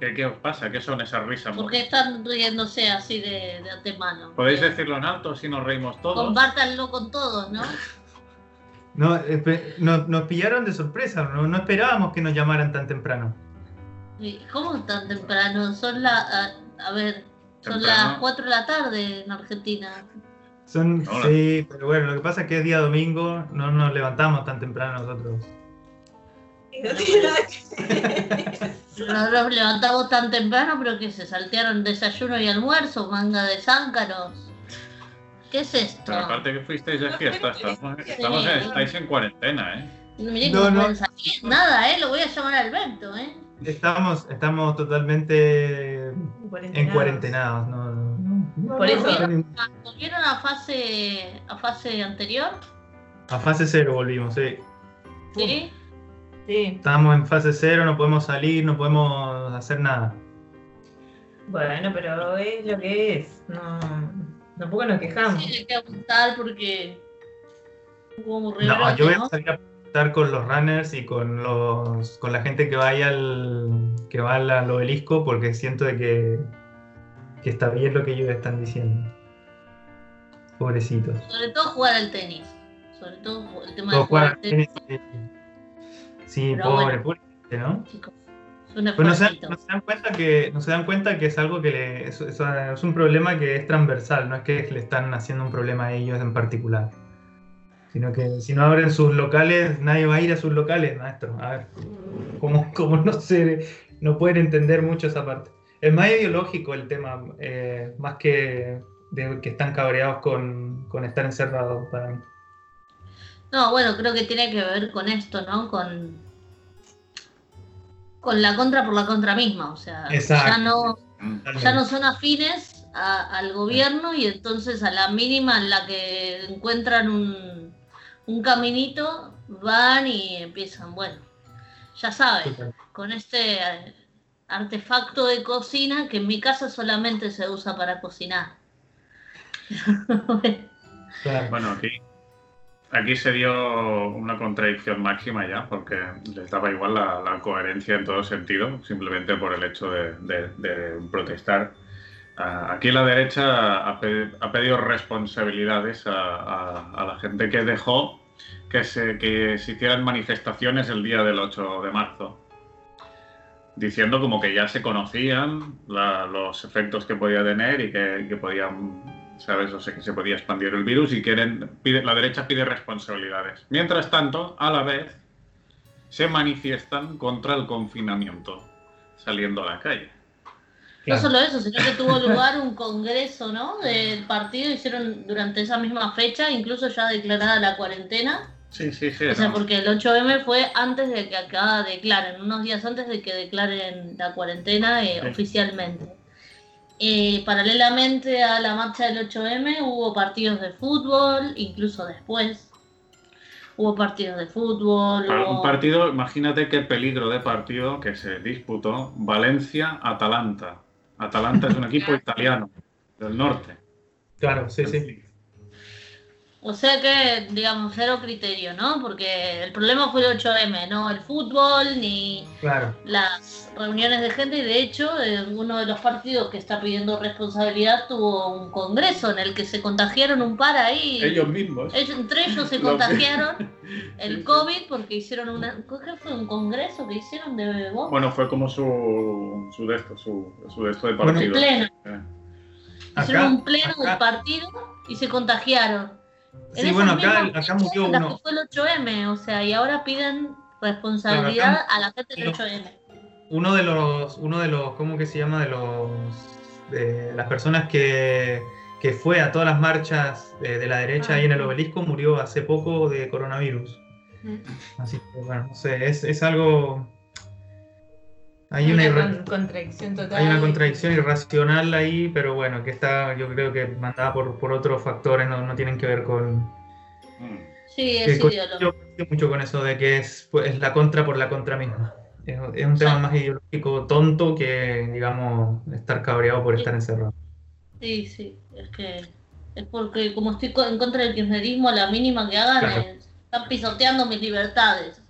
¿Qué, qué os pasa? ¿Qué son esas risas? ¿Por qué están riéndose así de, de antemano? ¿Podéis decirlo en alto si nos reímos todos? Compártanlo con todos, ¿no? No, nos, nos pillaron de sorpresa, no, no esperábamos que nos llamaran tan temprano. ¿Y ¿Cómo tan temprano? Son las. A, a ver, son Temprano. las 4 de la tarde en Argentina. Son, Hola. sí, pero bueno, lo que pasa es que es día domingo, no nos levantamos tan temprano nosotros. No tiene nada que ver. No nos levantamos tan temprano, pero que se saltearon desayuno y almuerzo, manga de záncaros. ¿Qué es esto? Pero aparte que fuisteis de fiesta, estamos, estamos en- estáis en cuarentena, ¿eh? Miré No, no. Nada, ¿eh? Lo voy a llamar a Alberto, ¿eh? Estamos, estamos totalmente en Cuarentenados. cuarentenados. No, no, no. Por eso. ¿Volvieron a fase, a fase anterior? A fase cero volvimos, sí. ¿Sí? Sí, Estamos en fase cero, no podemos salir, no podemos hacer nada. bueno, pero es lo que es. No, tampoco nos quejamos. Sí, hay que apuntar porque hubo No, yo voy a salir a estar con los runners y con los con la gente que vaya al que va al, al obelisco porque siento de que, que está bien lo que ellos están diciendo. Pobrecitos. Sobre todo jugar al tenis. Sobre todo el tema de jugar al tenis, tenis, Sí, Pero pobre, bueno. pobre ¿no? chicos. Es un Pues no se, esfuercito. no se dan cuenta que no se dan cuenta que es algo que le, es, es- es un problema que es transversal, no es que le están haciendo un problema a ellos en particular. Sino que si no abren sus locales, nadie va a ir a sus locales, maestro. A ver, ¿cómo, cómo no se no pueden entender mucho esa parte? Es más ideológico el tema, eh, más que de que están cabreados con, con estar encerrados para mí. No, bueno, creo que tiene que ver con esto, ¿no? Con, con la contra por la contra misma. O sea, Exacto. ya no, ya no son afines a- al gobierno y entonces a la mínima en la que encuentran un, un caminito van y empiezan, bueno, ya saben, con este artefacto de cocina que en mi casa solamente se usa para cocinar. Claro. Bueno, aquí, aquí se dio una contradicción máxima ya, porque les daba igual la, la coherencia en todo sentido, simplemente por el hecho de, de- de protestar. Ah, aquí la derecha ha, ha pedido responsabilidades a, a- a la gente que dejó que se, que se hicieran manifestaciones el día del 8 de marzo, diciendo como que ya se conocían la- los efectos que podía tener y que, que podían ¿sabes? O sea, que se podía expandir el virus y quieren, pide, la derecha pide responsabilidades. Mientras tanto, a la vez, se manifiestan contra el confinamiento, saliendo a la calle. No solo eso, sino que tuvo lugar un congreso, ¿no? Del partido, hicieron durante esa misma fecha, incluso ya declarada la cuarentena. Sí, sí, sí. O sea, no. porque el 8M fue antes de que acá declaren, unos días antes de que declaren la cuarentena eh, Sí. oficialmente. Eh, paralelamente a la marcha del 8M hubo partidos de fútbol, incluso después. Hubo partidos de fútbol. Hubo- un partido, imagínate qué peligro de partido que se disputó Valencia-Atalanta. Atalanta es un equipo italiano del norte. Claro, sí, sí. O sea que, digamos, cero criterio, ¿no? Porque el problema fue el 8M, no el fútbol ni Claro. las reuniones de gente y de hecho eh, uno de los partidos que está pidiendo responsabilidad tuvo un congreso en el que se contagiaron un par ahí. Ellos mismos. Ellos- entre ellos se contagiaron el sí. COVID porque hicieron una... ¿Qué fue? ¿Un congreso que hicieron de voz? Bueno, fue como su, su de esto, su, su de esto de Bueno, partido. pleno. Eh. hicieron Acá- un pleno del acá- partido y se contagiaron. En Sí, bueno, acá, acá murió uno. fue el 8M, o sea, y ahora piden responsabilidad acá- a la gente del 8M. uno de los, uno de los, ¿cómo que se llama? De los, de las personas que, que fue a todas las marchas de, de la derecha Ah, ahí en el obelisco murió hace poco de coronavirus. Así que bueno, no sé, es, es algo, hay una, con- contradicción total. hay una contradicción irracional ahí, pero bueno, que está, yo creo que mandada por, por otros factores, no, no tienen que ver con, Mm. Sí, que es ideológico. yo coincido mucho con eso de que es, pues, es la contra por la contra misma. Es, es un tema Sí. más ideológico tonto que, digamos, estar cabreado por Sí. estar encerrado. Sí, sí, es que es porque como estoy en contra del kirchnerismo, la mínima que hagan Claro. es, están pisoteando mis libertades.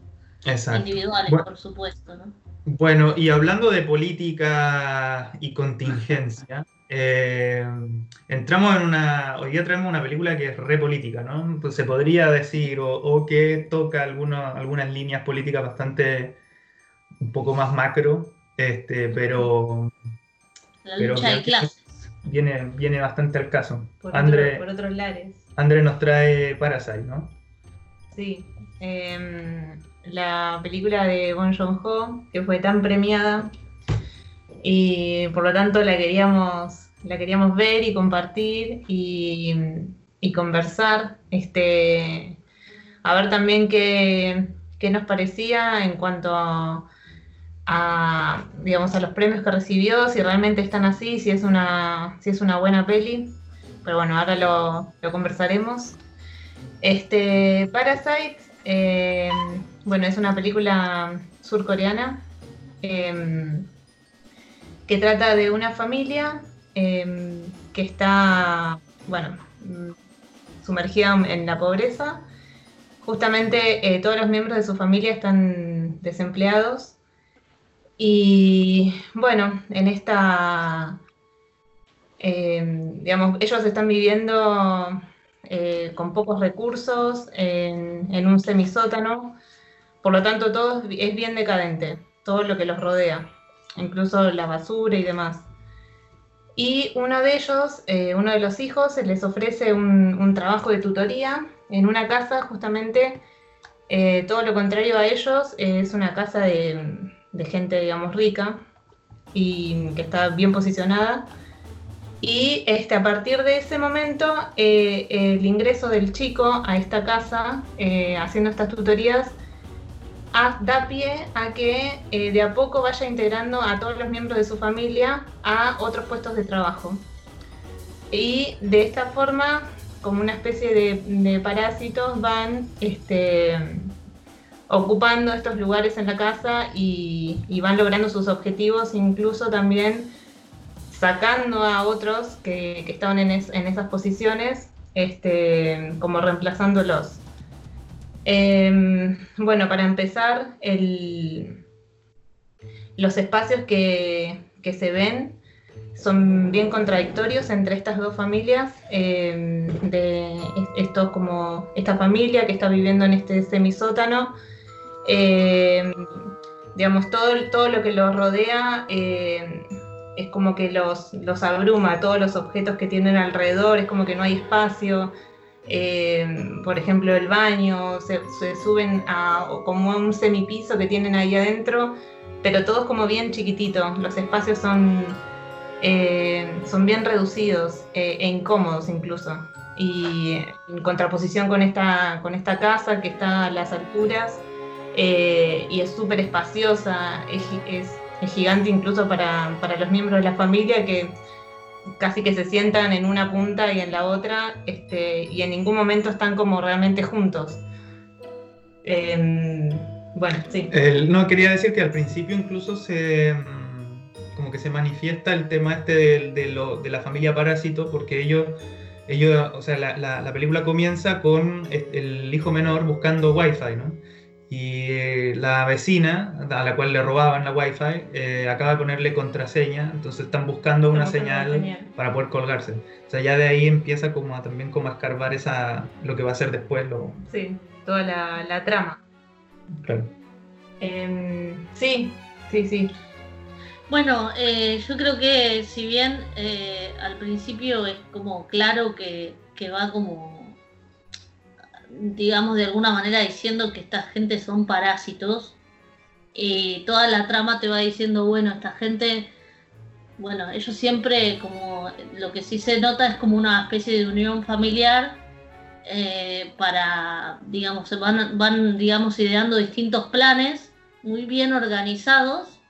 Exacto. individuales, Bueno. por supuesto, ¿no? Bueno, y hablando de política y contingencia, eh, entramos en una. Hoy día traemos una película que es re política, ¿no? Pues se podría decir, o, o que toca algunas líneas políticas bastante. un poco más macro, este, pero La Pero lucha de clases. viene, viene bastante al caso. Por, André, otro- por otros lares. André nos trae Parasite, ¿no? Sí. Em, la película de Bon Joon-ho, que fue tan premiada y por lo tanto la queríamos, la queríamos ver y compartir y, conversar. Este, a ver también qué, qué nos parecía en cuanto a, a, digamos, a los premios que recibió, si realmente están así, si es una, si es una buena peli. Pero bueno, ahora lo, lo conversaremos. Este, Parasite, eh, bueno, es una película surcoreana eh, que trata de una familia eh, que está, bueno, mm, sumergida en la pobreza. Justamente eh, todos los miembros de su familia están desempleados y bueno, en esta, eh, digamos, ellos están viviendo eh, con pocos recursos, en un semisótano, por lo tanto todo es bien decadente, todo lo que los rodea, incluso la basura y demás. Y uno de ellos, eh, uno de los hijos, les ofrece un, trabajo de tutoría en una casa justamente, eh, todo lo contrario a ellos, es una casa de, de gente, digamos, rica y que está bien posicionada. Y este, a partir de ese momento, eh, el ingreso del chico a esta casa, haciendo estas tutorías, ha- da pie a que eh, de a poco vaya integrando a todos los miembros de su familia a otros puestos de trabajo. Y de esta forma, como una especie de, parásitos, van este, ocupando estos lugares en la casa y, van logrando sus objetivos, incluso también sacando a otros que, que estaban en, es- en esas posiciones, este, como reemplazándolos. Em, bueno, para empezar, los espacios que, se ven son bien contradictorios entre estas dos familias, em, de es- estos como esta familia que está viviendo en este semisótano, em, digamos, todo, todo lo que los rodea es como que los, los abruma, todos los objetos que tienen alrededor, es como que no hay espacio. Eh, por ejemplo, el baño, se, suben a como a un semipiso que tienen ahí adentro, pero todos como bien chiquititos. Los espacios son, eh, son bien reducidos eh, e incómodos incluso. Y en contraposición con esta, con esta casa que está a las alturas y es súper espaciosa, es- es gigante incluso para, para los miembros de la familia que casi que se sientan en una punta y en la otra este, y en ningún momento están como realmente juntos. Em, bueno, sí. No, quería decir que al principio incluso se mm, como que se manifiesta el tema este de, de lo- de la familia Parásito, porque ellos, ellos o sea, la, la- la película comienza con el hijo menor buscando wifi, ¿no? Y eh, la vecina, a la cual le robaban la wifi, eh, acaba de ponerle contraseña, entonces están buscando señal una señal. para poder colgarse. O sea, ya de ahí empieza como a, también como a escarbar esa, lo que va a ser después, lo, Sí, toda la, la trama. claro. Em, sí, sí, sí. Bueno, eh, yo creo que si bien eh, al principio es como claro que, que va como, digamos, de alguna manera diciendo que esta gente son parásitos, y toda la trama te va diciendo, bueno, esta gente, bueno, ellos siempre como, lo que sí se nota es como una especie de unión familiar eh, para, digamos, van, van, digamos, ideando distintos planes muy bien organizados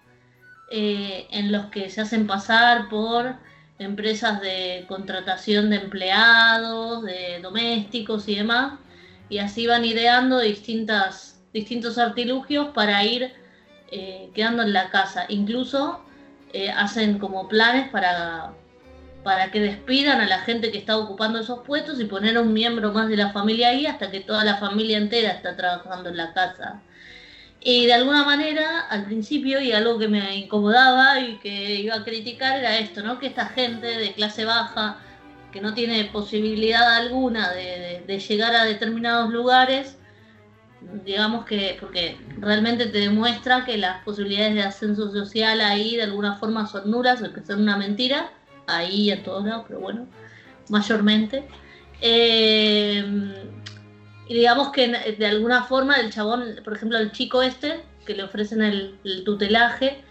eh, en los que se hacen pasar por empresas de contratación de empleados, de domésticos y demás, y así van ideando distintas, distintos artilugios para ir eh, quedando en la casa. Incluso eh, hacen como planes para, para que despidan a la gente que está ocupando esos puestos y poner a un miembro más de la familia ahí hasta que toda la familia entera está trabajando en la casa. Y de alguna manera, al principio, y algo que me incomodaba y que iba a criticar era esto, ¿no? Que esta gente de clase baja, que no tiene posibilidad alguna de, de llegar a determinados lugares, digamos que, porque realmente te demuestra que las posibilidades de ascenso social ahí de alguna forma son nulas, o que son una mentira, ahí y en todos lados, pero bueno, mayormente. Eh, y digamos que de alguna forma el chabón, por ejemplo, el chico este, que le ofrecen el, el tutelaje,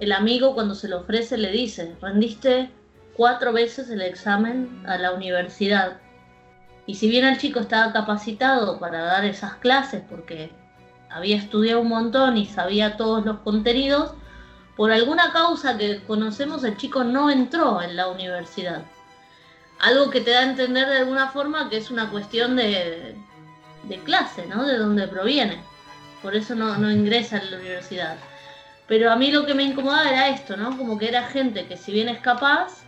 el amigo cuando se lo ofrece le dice, rendiste cuatro veces el examen a la universidad y si bien el chico estaba capacitado para dar esas clases porque había estudiado un montón y sabía todos los contenidos, por alguna causa que conocemos el chico no entró en la universidad. Algo que te da a entender de alguna forma que es una cuestión de, clase, ¿no? De dónde proviene. Por eso no, no ingresa en la universidad. Pero a mí lo que me incomodaba era esto, ¿no? Como que era gente que si bien es capaz,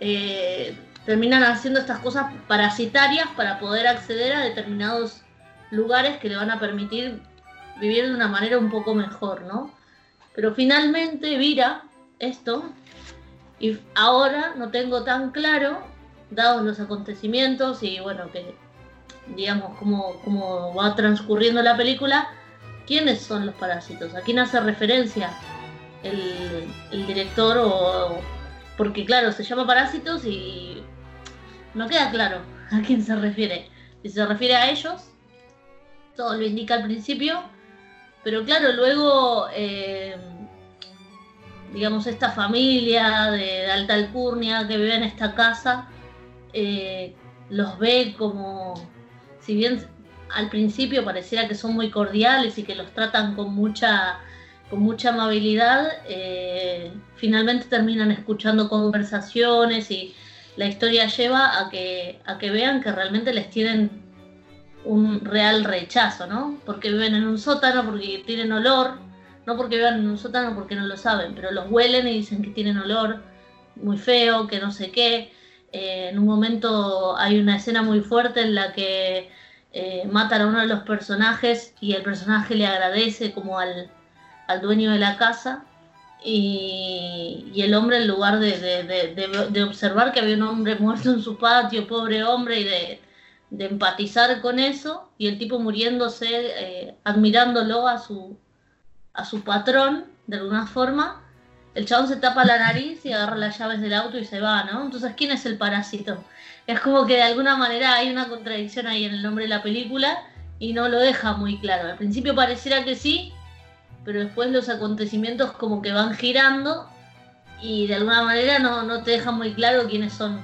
eh, terminan haciendo estas cosas parasitarias para poder acceder a determinados lugares que le van a permitir vivir de una manera un poco mejor, ¿no? Pero finalmente vira esto y ahora no tengo tan claro, dados los acontecimientos y bueno, que digamos cómo, cómo va transcurriendo la película, quiénes son los parásitos, a quién hace referencia el, el director o... Porque claro, se llama Parásitos y no queda claro a quién se refiere. Si se refiere a ellos, todo lo indica al principio, pero claro, luego, eh, digamos, esta familia de, alta alcurnia que vive en esta casa, eh, los ve como, si bien al principio pareciera que son muy cordiales y que los tratan con mucha con mucha amabilidad, eh, finalmente terminan escuchando conversaciones y la historia lleva a que, a que vean que realmente les tienen un real rechazo, ¿no? Porque viven en un sótano, porque tienen olor, no porque vivan en un sótano porque no lo saben, pero los huelen y dicen que tienen olor muy feo, que no sé qué. Eh, en un momento hay una escena muy fuerte en la que eh, matan a uno de los personajes y el personaje le agradece como al, al dueño de la casa y, el hombre, en lugar de, observar que había un hombre muerto en su patio, pobre hombre, y de, empatizar con eso, y el tipo muriéndose, eh, admirándolo a su, a su patrón, de alguna forma, el chabón se tapa la nariz y agarra las llaves del auto y se va, ¿no? Entonces, ¿quién es el parásito? Es como que de alguna manera hay una contradicción ahí en el nombre de la película y no lo deja muy claro. Al principio pareciera que sí, pero después los acontecimientos como que van girando y de alguna manera no, no te dejan muy claro quiénes son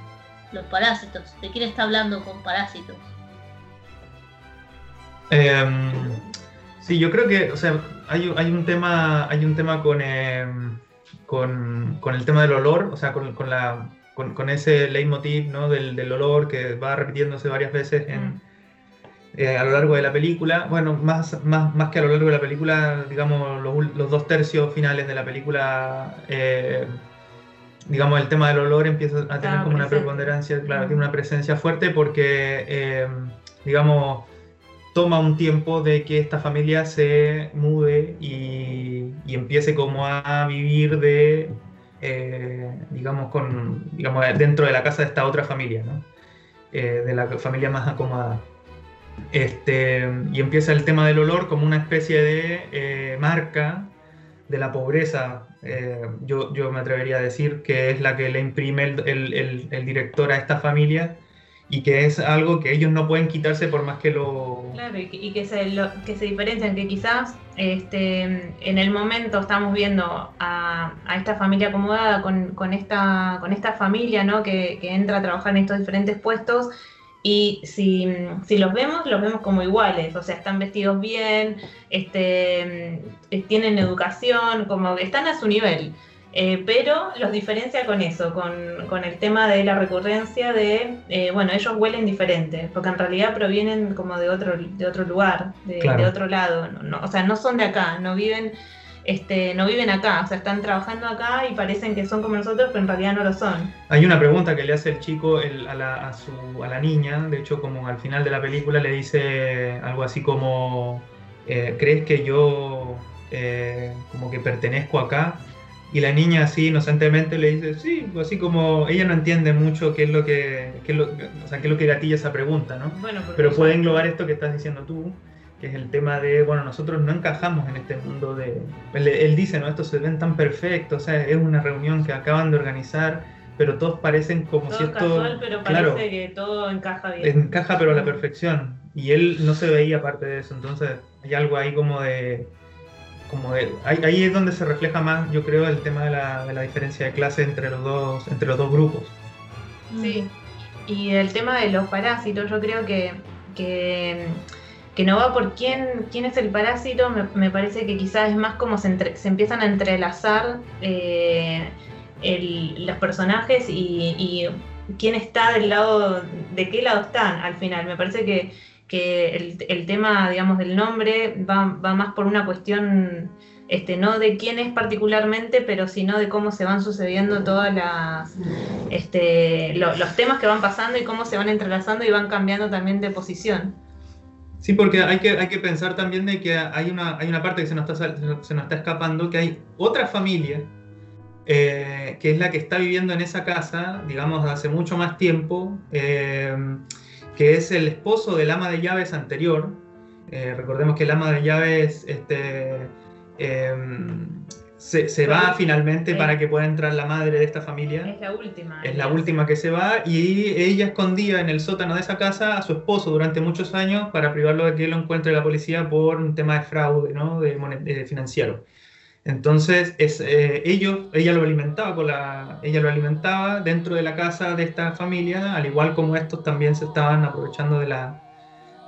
los parásitos, de quién está hablando con parásitos. Em, sí, yo creo que, o sea, hay, un tema, hay un tema con, em, con, con, el tema del olor, o sea, con, con la, con, ese leitmotiv ¿no? del, del, olor que va repitiéndose varias veces en, mm. Eh, a lo largo de la película. Bueno, más, más, más que a lo largo de la película, digamos, los, dos tercios finales de la película, eh, digamos, el tema del olor empieza a tener como una preponderancia, claro, tiene una presencia fuerte porque, eh, digamos, toma un tiempo de que esta familia se mude y, y empiece como a vivir de, digamos, con, digamos, dentro de la casa de esta otra familia, ¿no? de la familia más acomodada. Este, y empieza el tema del olor como una especie de eh, marca de la pobreza, eh, yo, me atrevería a decir, que es la que le imprime el, director a esta familia y que es algo que ellos no pueden quitarse por más que lo... Claro, y que, se, que se diferencian, que quizás este, en el momento estamos viendo a, a esta familia acomodada con, con esta familia ¿no? que, que entra a trabajar en estos diferentes puestos y si, si, los vemos, los vemos como iguales, o sea, están vestidos bien, este, mm, tienen educación, como están a su nivel. Eh, pero los diferencia con eso, con, el tema de la recurrencia de, eh, bueno, ellos huelen diferente, porque en realidad provienen como de otro, de otro lugar, de, otro lado, o sea, no son de acá, no viven este, no viven acá, o sea, están trabajando acá y parecen que son como nosotros, pero en realidad no lo son. Hay una pregunta que le hace el chico a, la, a, su, a la niña, de hecho como al final de la película le dice algo así como, eh, ¿crees que yo eh, como que pertenezco acá? Y la niña así inocentemente le dice, sí, así como ella no entiende mucho qué es lo que, qué es lo, o sea, qué es lo que gatilla esa pregunta, ¿no? Bueno, Pero puede englobar esto que estás diciendo tú, que es el tema de, bueno, nosotros no encajamos en este mundo de... Él, él dice, ¿no? Estos se ven tan perfectos, o sea, es una reunión que acaban de organizar, pero todos parecen como todo si es esto... casual, pero parece claro, que todo encaja bien. encaja pero a la perfección. Y él no se veía parte de eso, entonces hay algo ahí como de... Como de ahí, ahí es donde se refleja más, yo creo, el tema de la, de la diferencia de clase entre los dos, entre los dos grupos. Sí. Y el tema de los parásitos, yo creo que, que, que no va por quién, quién es el parásito, me, parece que quizás es más como se, entre- se empiezan a entrelazar eh, el- los personajes y, y quién está del lado, de qué lado están al final. Me parece que, que el, tema, digamos, del nombre va, va más por una cuestión este, no de quién es particularmente, pero sino de cómo se van sucediendo todas las este, lo- los temas que van pasando y cómo se van entrelazando y van cambiando también de posición. Sí, porque hay que, hay que pensar también de que hay una, hay una parte que se nos está, se nos está escapando, que hay otra familia, eh, que es la que está viviendo en esa casa, digamos, hace mucho más tiempo, eh, que es el esposo del ama de llaves anterior. Eh, recordemos que el ama de llaves este, se, se va finalmente Sí. para que pueda entrar la madre de esta familia. Es la última. Es la última que se va y ella escondía en el sótano de esa casa a su esposo durante muchos años para privarlo de que lo encuentre la policía por un tema de fraude, ¿no? De, de financiero. Entonces, es, eh, ellos, ella lo alimentaba con la, ella lo alimentaba dentro de la casa de esta familia, al igual como estos también se estaban aprovechando de la,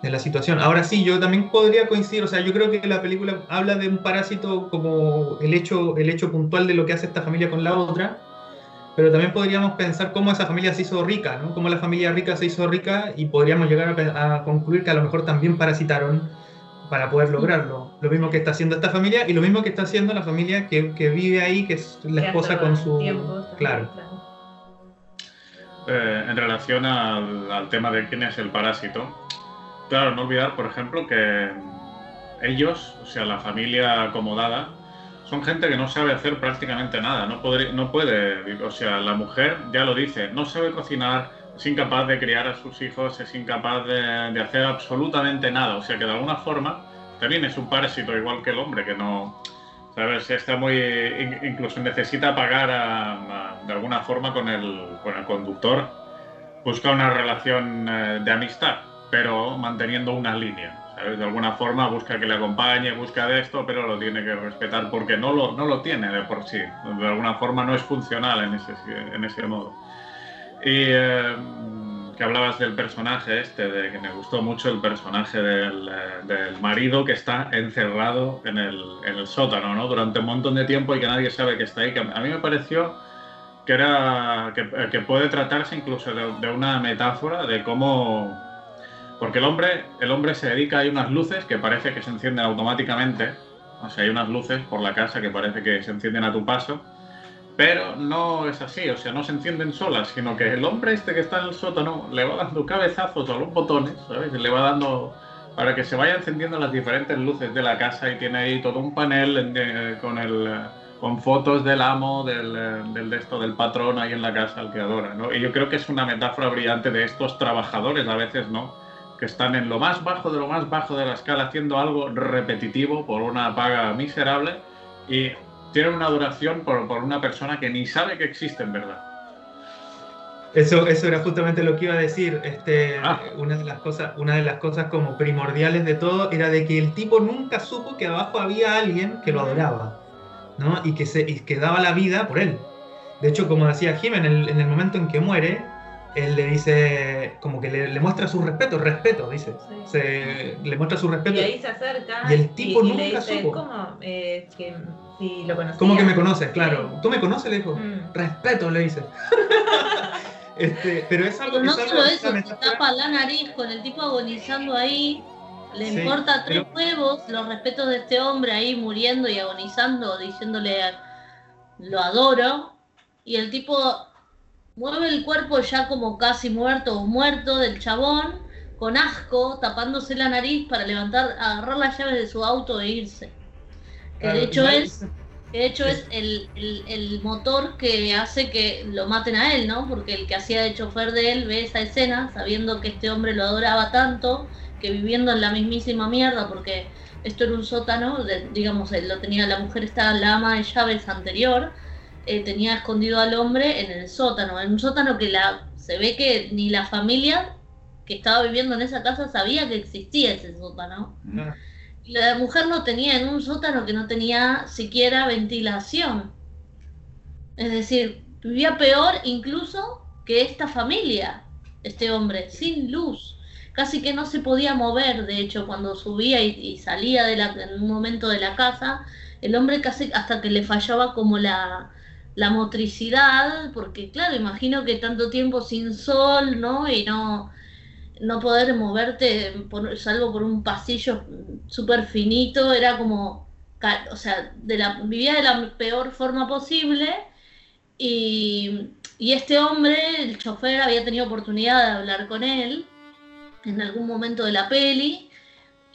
de la situación. Ahora sí, yo también podría coincidir, o sea, yo creo que la película habla de un parásito como el hecho, el hecho puntual de lo que hace esta familia con la otra, pero también podríamos pensar cómo esa familia se hizo rica, ¿no? Cómo la familia rica se hizo rica y podríamos llegar a concluir que a lo mejor también parasitaron para poder lograrlo. Lo mismo que está haciendo esta familia y lo mismo que está haciendo la familia que, que vive ahí, que es la Que esposa con su... tiempo claro. Eh, en relación al, al tema de quién es el parásito, claro, no olvidar, por ejemplo, que ellos, o sea, la familia acomodada, son gente que no sabe hacer prácticamente nada, no, puede, o sea, la mujer ya lo dice, no sabe cocinar, es incapaz de criar a sus hijos, es incapaz de, hacer absolutamente nada, o sea que de alguna forma también es un parásito igual que el hombre, que no, ¿sabes? Está muy, in- incluso necesita pagar de alguna forma con el, con el conductor, busca una relación eh, de amistad, pero manteniendo una línea. ¿sabes? De alguna forma busca que le acompañe, busca de esto, pero lo tiene que respetar porque no lo, no lo tiene de por sí. De alguna forma no es funcional en ese, en ese modo. Y eh, que hablabas del personaje este, de que me gustó mucho el personaje del, eh, del marido que está encerrado en el, en el sótano ¿no? durante un montón de tiempo y que nadie sabe que está ahí. Que a mí me pareció que, era, que, que puede tratarse incluso de, de una metáfora de cómo porque el hombre, el hombre se dedica, hay unas luces que parece que se encienden automáticamente, o sea, hay unas luces por la casa que parece que se encienden a tu paso, pero no es así, o sea, no se encienden solas, sino que el hombre este que está en el sótano le va dando cabezazos a los botones, ¿sabes? Le va dando para que se vayan encendiendo las diferentes luces de la casa y tiene ahí todo un panel eh, con fotos del amo, del, eh, del de esto, del patrón ahí en la casa, al que adora. Y yo creo que es una metáfora brillante de estos trabajadores, a veces, ¿no? Que están en lo más bajo de lo más bajo de la escala haciendo algo repetitivo por una paga miserable y tienen una duración por, por una persona que ni sabe que existe en verdad. Eso, eso era justamente lo que iba a decir. Este, Ah. una, de las cosas, una de las cosas como primordiales de todo era de que el tipo nunca supo que abajo había alguien que lo adoraba, ¿no? Y que, se, y que daba la vida por él. De hecho, como decía Jim, en el, en el momento en que muere, él le dice, como que le, le muestra su respeto, respeto, dice. Sí. Se, le muestra su respeto. Y ahí se acerca Y el tipo y le nunca dice, supo. ¿cómo? Eh, que si lo conocía. ¿Cómo que me conoces? Claro. ¿Tú me conoces? Le dijo. Mm. Respeto, le dice. este, pero es algo Pero no es algo- solo es eso, se tapa la nariz con el tipo agonizando ahí. Le Sí, importa tres pero- huevos los respetos de este hombre ahí muriendo y agonizando, diciéndole lo adoro. Y el tipo mueve el cuerpo ya como casi muerto o muerto del chabón, con asco, tapándose la nariz para levantar, agarrar las llaves de su auto e irse. Que de hecho es, que de hecho es el, el, motor que hace que lo maten a él, ¿no? Porque el que hacía de chofer de él ve esa escena sabiendo que este hombre lo adoraba tanto, que viviendo en la mismísima mierda, porque esto era un sótano, digamos, lo tenía la mujer, estaba la ama de llaves anterior, eh, tenía escondido al hombre en el sótano, en un sótano que la, se ve que ni la familia que estaba viviendo en esa casa sabía que existía ese sótano. La mujer no tenía en un sótano que no tenía siquiera ventilación. Es decir, vivía peor incluso que esta familia, este hombre, sin luz. Casi que no se podía mover, de hecho, cuando subía y, salía de la, en un momento de la casa, el hombre casi hasta que le fallaba como la, la motricidad, porque claro, imagino que tanto tiempo sin sol, ¿no? Y no, no poder moverte, salvo por un pasillo súper finito, era como, o sea, vivía de la peor forma posible. Y, y este hombre, el chofer, había tenido oportunidad de hablar con él en algún momento de la peli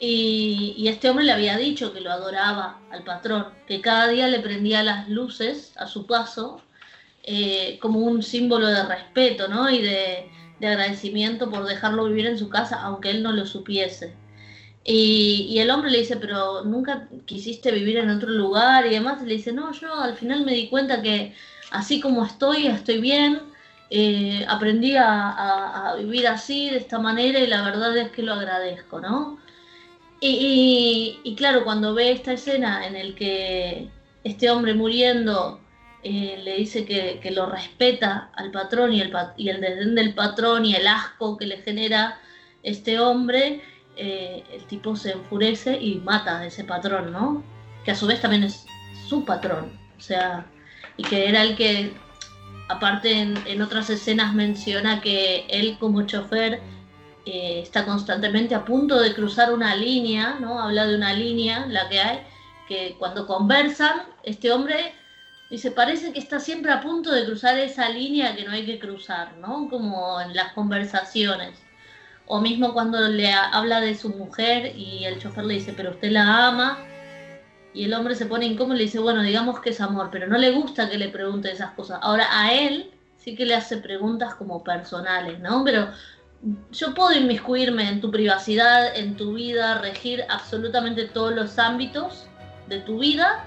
y, este hombre le había dicho que lo adoraba al patrón, que cada día le prendía las luces a su paso eh, como un símbolo de respeto ¿no? y de, agradecimiento por dejarlo vivir en su casa, aunque él no lo supiese. Y, el hombre le dice, pero nunca quisiste vivir en otro lugar y demás. Y le dice, no, yo al final me di cuenta que así como estoy, estoy bien. Eh, aprendí a, a, vivir así, de esta manera, y la verdad es que lo agradezco, ¿no? Y, claro, cuando ve esta escena en el que este hombre muriendo eh, le dice que, lo respeta al patrón y el, y el desdén del patrón y el asco que le genera este hombre, eh, el tipo se enfurece y mata a ese patrón, ¿no? Que a su vez también es su patrón, o sea, y que era el que, aparte en, en otras escenas menciona que él como chofer eh, está constantemente a punto de cruzar una línea, ¿no? Habla de una línea, la que hay, que cuando conversan, este hombre dice, parece que está siempre a punto de cruzar esa línea que no hay que cruzar, ¿no? Como en las conversaciones. O mismo cuando le habla de su mujer y el chofer le dice, pero usted la ama. Y el hombre se pone incómodo y le dice, bueno, digamos que es amor, pero no le gusta que le pregunte esas cosas. Ahora a él sí que le hace preguntas como personales, ¿no? Pero yo puedo inmiscuirme en tu privacidad, en tu vida, regir absolutamente todos los ámbitos de tu vida,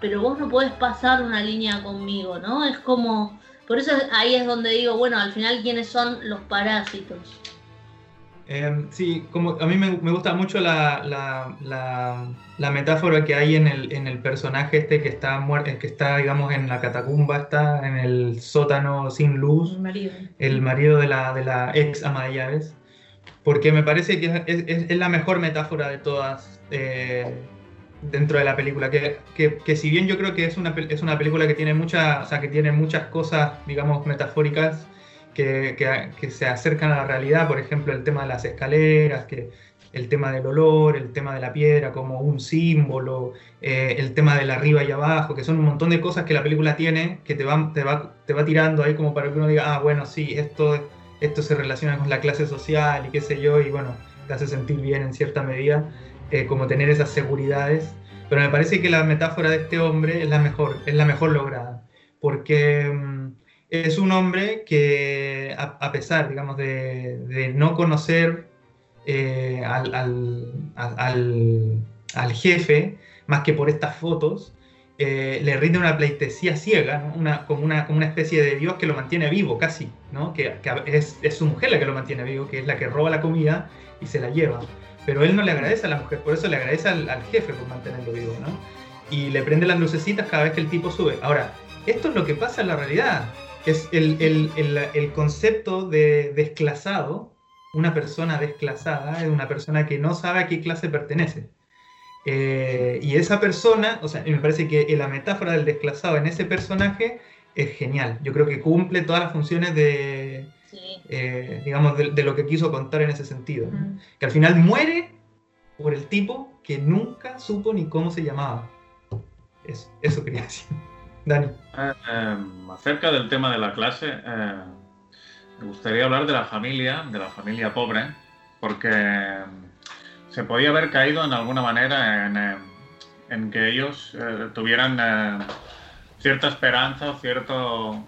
pero vos no podés pasar una línea conmigo, ¿no? Es como, por eso ahí es donde digo, bueno, al final, ¿quiénes son los parásitos? Em, sí, como a mí me, gusta mucho la, la, metáfora que hay en el, en el personaje este que está muerto, que está, digamos, en la catacumba, está en el sótano sin luz, el marido, el marido de, la, de la ex ama de llaves, porque me parece que es, es, la mejor metáfora de todas eh, dentro de la película, que, que, que, si bien yo creo que es una, es una película que tiene, mucha, o sea, que tiene muchas cosas, digamos, metafóricas, que, se acercan a la realidad, por ejemplo, el tema de las escaleras, que el tema del olor, el tema de la piedra como un símbolo, eh, el tema del arriba y abajo, que son un montón de cosas que la película tiene, que te va, te va, te va tirando ahí como para que uno diga, ah, bueno, sí, esto, esto se relaciona con la clase social y qué sé yo, y bueno, te hace sentir bien en cierta medida, eh, como tener esas seguridades. Pero me parece que la metáfora de este hombre es la mejor, es la mejor lograda, porque... Es un hombre que, a, pesar, digamos, de, no conocer eh, al, jefe, más que por estas fotos, eh, le rinde una pleitesía ciega, como, una, especie de Dios que lo mantiene vivo casi, ¿no? que, es, su mujer la que lo mantiene vivo, que es la que roba la comida y se la lleva. Pero él no le agradece a la mujer, por eso le agradece al, jefe por mantenerlo vivo. Y le prende las lucecitas cada vez que el tipo sube. Ahora, esto es lo que pasa en la realidad es el, concepto de desclasado, una persona desclasada es una persona que no sabe a qué clase pertenece. Eh, y esa persona, o sea, me parece que la metáfora del desclasado en ese personaje es genial. Yo creo que cumple todas las funciones de, eh, digamos, de, lo que quiso contar en ese sentido. Que al final muere por el tipo que nunca supo ni cómo se llamaba. Eso, eso quería decir. Dani. Em, acerca del tema de la clase, eh, me gustaría hablar de la familia, de la familia pobre, porque se podía haber caído en alguna manera en, que ellos eh, tuvieran cierta esperanza cierto...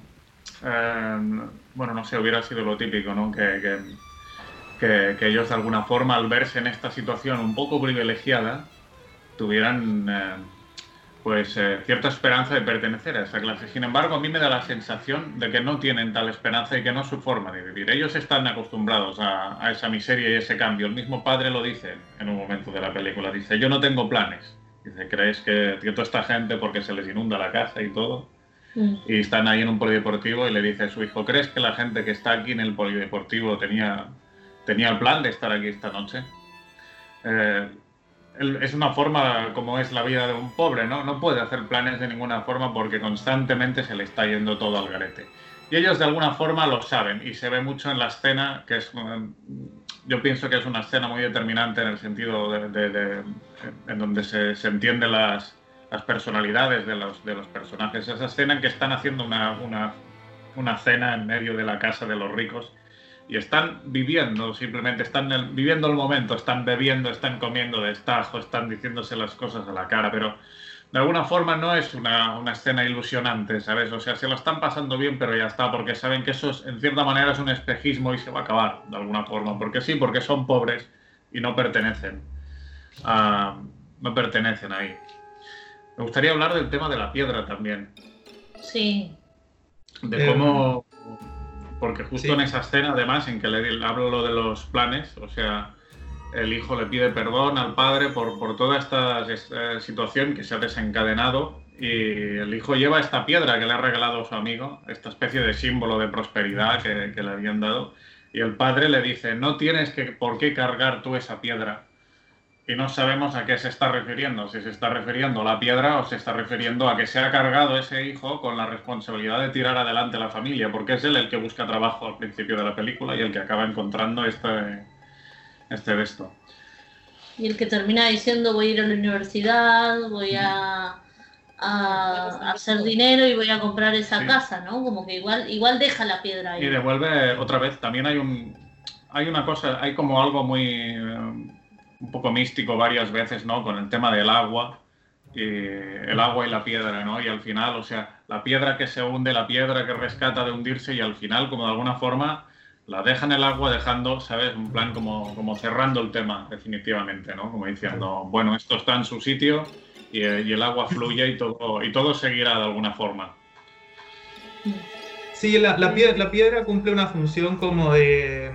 bueno, no sé, hubiera sido lo típico, ¿no? Que, que, ellos de alguna forma al verse en esta situación un poco privilegiada tuvieran pues eh, cierta esperanza de pertenecer a esa clase. Sin embargo, a mí me da la sensación de que no tienen tal esperanza y que no es su forma de vivir. Ellos están acostumbrados a, esa miseria y ese cambio. El mismo padre lo dice en un momento de la película. Dice, yo no tengo planes. Dice, ¿crees que, toda esta gente, porque se les inunda la casa y todo, mm. y están ahí en un polideportivo y le dice a su hijo, ¿crees que la gente que está aquí en el polideportivo tenía, tenía el plan de estar aquí esta noche? Eh, es una forma como es la vida de un pobre, ¿no? No puede hacer planes de ninguna forma porque constantemente se le está yendo todo al garete. Y ellos de alguna forma lo saben y se ve mucho en la escena, que es, yo pienso que es una escena muy determinante en el sentido de, en donde se, se entienden las, las, personalidades de los, de los personajes. Esa escena en que están haciendo una, una, una cena en medio de la casa de los ricos y están viviendo, simplemente están viviendo el momento, están bebiendo, están comiendo de estajo, están diciéndose las cosas a la cara, pero de alguna forma no es una, una, escena ilusionante, ¿sabes? O sea, se lo están pasando bien, pero ya está, porque saben que eso es, en cierta manera es un espejismo y se va a acabar, de alguna forma, porque sí, porque son pobres y no pertenecen, no pertenecen ahí. Me gustaría hablar del tema de la piedra también. Sí. De cómo porque justo en esa escena, además, en que le hablo lo de los planes, o sea, el hijo le pide perdón al padre por, por toda esta, situación que se ha desencadenado y el hijo lleva esta piedra que le ha regalado a su amigo, esta especie de símbolo de prosperidad que, que le habían dado, y el padre le dice, no tienes que, por qué cargar tú esa piedra y no sabemos a qué se está refiriendo, si se está refiriendo a la piedra o se está refiriendo a que se ha cargado ese hijo con la responsabilidad de tirar adelante la familia, porque es él el que busca trabajo al principio de la película y el que acaba encontrando este, este de esto. Y el que termina diciendo voy a ir a la universidad, voy a, a, hacer dinero y voy a comprar esa casa, ¿no? Como que igual, igual deja la piedra ahí. Y devuelve otra vez, también hay un hay una cosa, hay como algo muy un poco místico varias veces, ¿no? Con el tema del agua, el agua y la piedra, ¿no? Y al final, o sea, la piedra que se hunde, la piedra que rescata de hundirse y al final, como de alguna forma, la deja en el agua dejando, ¿sabes? Un plan como, como cerrando el tema definitivamente, ¿no? Como diciendo, bueno, esto está en su sitio y, el agua fluye y todo, y todo seguirá de alguna forma. Sí, la, la, piedra, la piedra cumple una función como de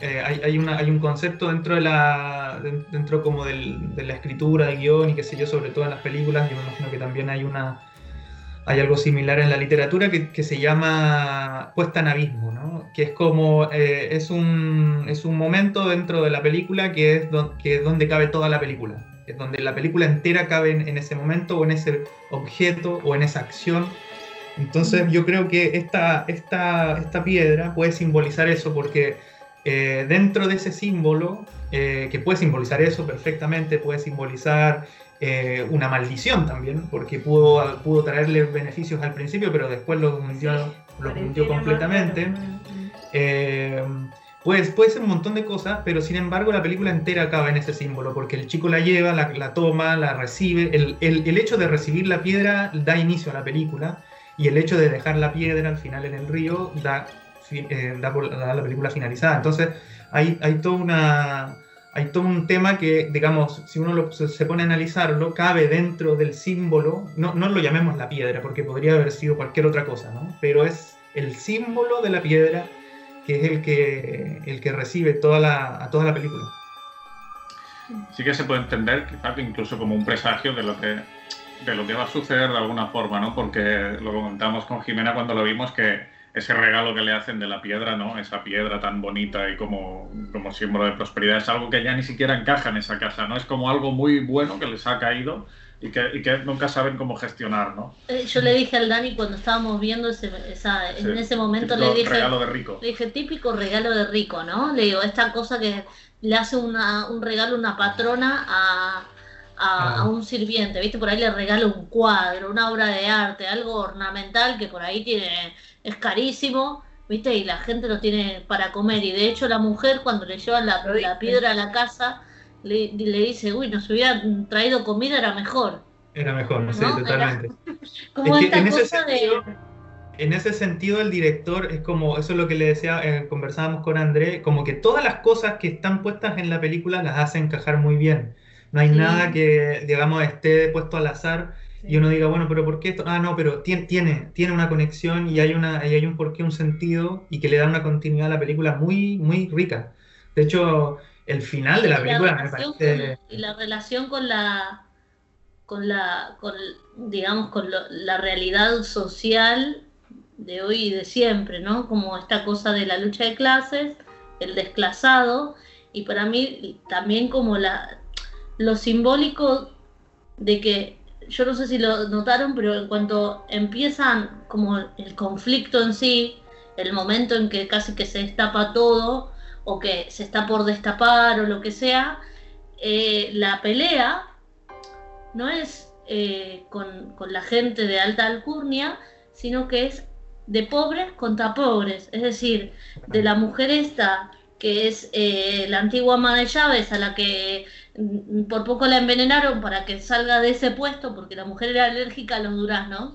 eh, hay, una, hay un concepto dentro de la dentro como del, de la escritura, de guion y qué sé yo, sobre todo en las películas, yo me imagino que también hay una hay algo similar en la literatura que, se llama puesta en abismo, ¿no? que es como eh, es, un, es un momento dentro de la película que es, que es donde cabe toda la película, es donde la película entera cabe en, en ese momento o en ese objeto o en esa acción. Entonces yo creo que esta, esta, esta piedra puede simbolizar eso porque eh, dentro de ese símbolo, eh, que puede simbolizar eso perfectamente, puede simbolizar eh, una maldición también, porque pudo, pudo traerle beneficios al principio, pero después lo hundió, lo completamente. Pues, puede ser un montón de cosas, pero sin embargo la película entera acaba en ese símbolo, porque el chico la lleva, la, toma, la recibe. El, el, el, hecho de recibir la piedra da inicio a la película, y el hecho de dejar la piedra al final en el río da eh, da, la película finalizada. Entonces, hay, hay, toda una, hay todo un tema que, digamos, si uno se pone a analizarlo, cabe dentro del símbolo, no, no lo llamemos la piedra, porque podría haber sido cualquier otra cosa, ¿no? Pero es el símbolo de la piedra que es el que, el que recibe toda la, a toda la película. Sí que se puede entender, quizás incluso como un presagio de lo que de lo que va a suceder de alguna forma, ¿no? Porque lo comentamos con Jimena cuando lo vimos que ese regalo que le hacen de la piedra, ¿no? Esa piedra tan bonita y como, como símbolo de prosperidad, es algo que ya ni siquiera encaja en esa casa, ¿no? Es como algo muy bueno que les ha caído y que, y que nunca saben cómo gestionar, ¿no? Eh, yo le dije al Dani cuando estábamos viendo ese, esa, en ese momento le dije... Regalo de rico. Le dije, típico regalo de rico, ¿no? Le digo, esta cosa que le hace una, un regalo una patrona a, a, a, un sirviente, ¿viste? Por ahí le regalo un cuadro, una obra de arte, algo ornamental que por ahí tiene es carísimo ¿viste? Y la gente no tiene para comer. Y de hecho la mujer cuando le lleva la, la piedra a la casa, le, le dice, uy, nos hubieran traído comida, era mejor. Era mejor, ¿No? sí, totalmente. Como Es esta en ese cosa de... sentido- En ese sentido, el director es como, eso es lo que le decía, eh, conversábamos con André, como que todas las cosas que están puestas en la película las hace encajar muy bien. No hay Sí. nada que, digamos, esté puesto al azar Sí. y uno diga, bueno, pero ¿por qué esto? Ah, no, pero tiene, tiene, tiene una conexión y hay, una, y hay un porqué, un sentido y que le da una continuidad a la película muy, muy rica. De hecho, el final de la película me parece... con- y la relación con la con la con digamos con lo- la realidad social de hoy y de siempre no como esta cosa de la lucha de clases el desclasado y para mí también como la lo simbólico de que yo no sé si lo notaron pero en cuanto empiezan como el conflicto en sí el momento en que casi que se destapa todo o que se está por destapar o lo que sea, eh, la pelea no es eh, con, con la gente de alta alcurnia, sino que es de pobres contra pobres, es decir, de la mujer esta que es eh, la antigua ama de llaves a la que por poco la envenenaron para que salga de ese puesto porque la mujer era alérgica a los duraznos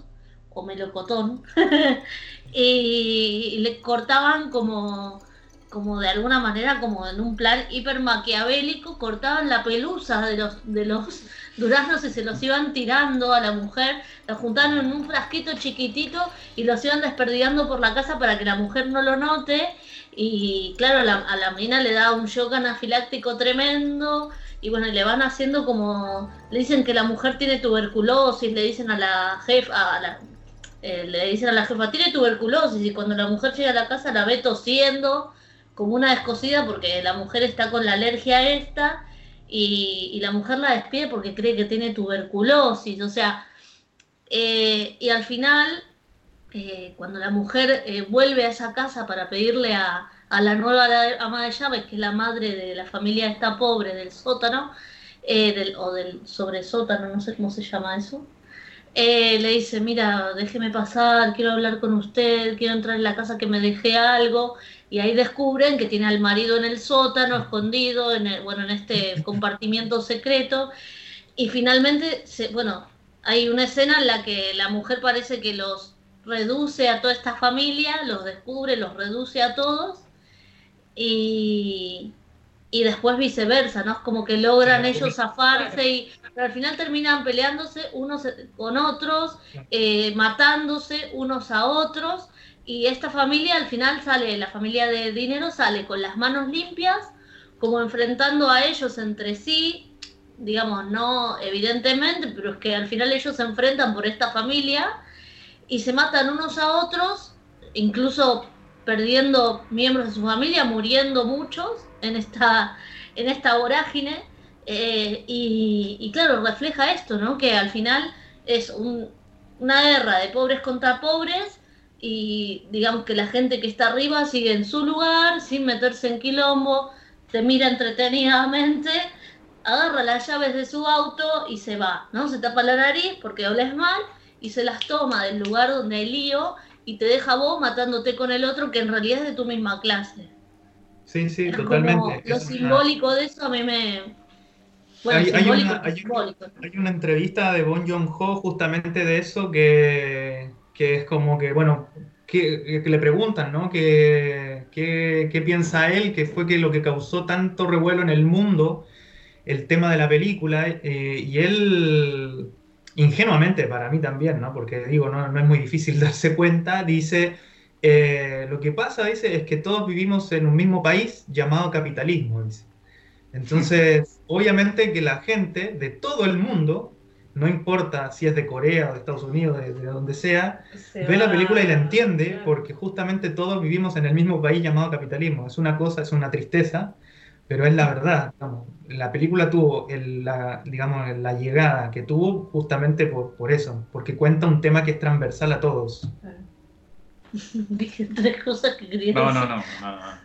o melocotón y, le cortaban como como de alguna manera como en un plan hiper maquiavélico cortaban la pelusa de los de los duraznos y se los iban tirando a la mujer, la juntaban en un frasquito chiquitito y los iban desperdigando por la casa para que la mujer no lo note. Y claro, la- a la mina le da un shock anafiláctico tremendo y bueno, le van haciendo como, le dicen que la mujer tiene tuberculosis, le dicen a la jefa, a la, eh, le dicen a la jefa, tiene tuberculosis y cuando la mujer llega a la casa la ve tosiendo como una descosida porque la mujer está con la alergia esta y, la mujer la despide porque cree que tiene tuberculosis, o sea, eh, y al final, eh, cuando la mujer vuelve a esa casa para pedirle a, a la nueva ama de llaves, que es la madre de la familia esta pobre del sótano, eh, del, o del sobresótano, no sé cómo se llama eso, eh, le dice, mira, déjeme pasar, quiero hablar con usted, quiero entrar en la casa que me dejé algo, y ahí descubren que tiene al marido en el sótano, escondido, en el- bueno, en este compartimiento secreto, y finalmente, se, bueno, hay una escena en la que la mujer parece que los reduce a toda esta familia, los descubre, los reduce a todos, y, y después viceversa, ¿no? Es como que logran ellos zafarse y pero al final terminan peleándose unos con otros, eh, matándose unos a otros, y esta familia al final sale, la familia de dinero sale con las manos limpias, como enfrentando a ellos entre sí, digamos, no evidentemente, pero es que al final ellos se enfrentan por esta familia y se matan unos a otros, incluso perdiendo miembros de su familia, muriendo muchos en esta, en esta vorágine. eh, y, claro, refleja esto, ¿no? Que al final es un- una guerra de pobres contra pobres y digamos que la gente que está arriba sigue en su lugar sin meterse en quilombo, te mira entretenidamente, agarra las llaves de su auto y se va, ¿no? Se tapa la nariz porque oles mal y se las toma del lugar donde hay lío y te deja vos matándote con el otro que en realidad es de tu misma clase. Sí, sí, Es totalmente. lo Es una- simbólico de eso a mí me... Bueno, Hay- hay una- hay una- simbólico. Hay una entrevista de Bon Joon-ho justamente de eso que, que es como que, bueno, que, que le preguntan, ¿no? ¿Qué, qué, qué piensa él? que fue que lo que causó tanto revuelo en el mundo el tema de la película? eh, y él, ingenuamente para mí también, ¿no? Porque digo, no, no es muy difícil darse cuenta, dice, eh, lo que pasa, dice, es que todos vivimos en un mismo país llamado capitalismo, dice. Entonces, obviamente que la gente de todo el mundo, no importa si es de Corea o de Estados Unidos, de, de donde sea, Se ve la va- película y la entiende claro. porque justamente todos vivimos en el mismo país llamado capitalismo. Es una cosa, es una tristeza, pero es la verdad. digamos. La película tuvo el- la, digamos, la llegada que tuvo justamente por, por eso, porque cuenta un tema que es transversal a todos. Dije tres cosas que quería No, decir. no, no, nada.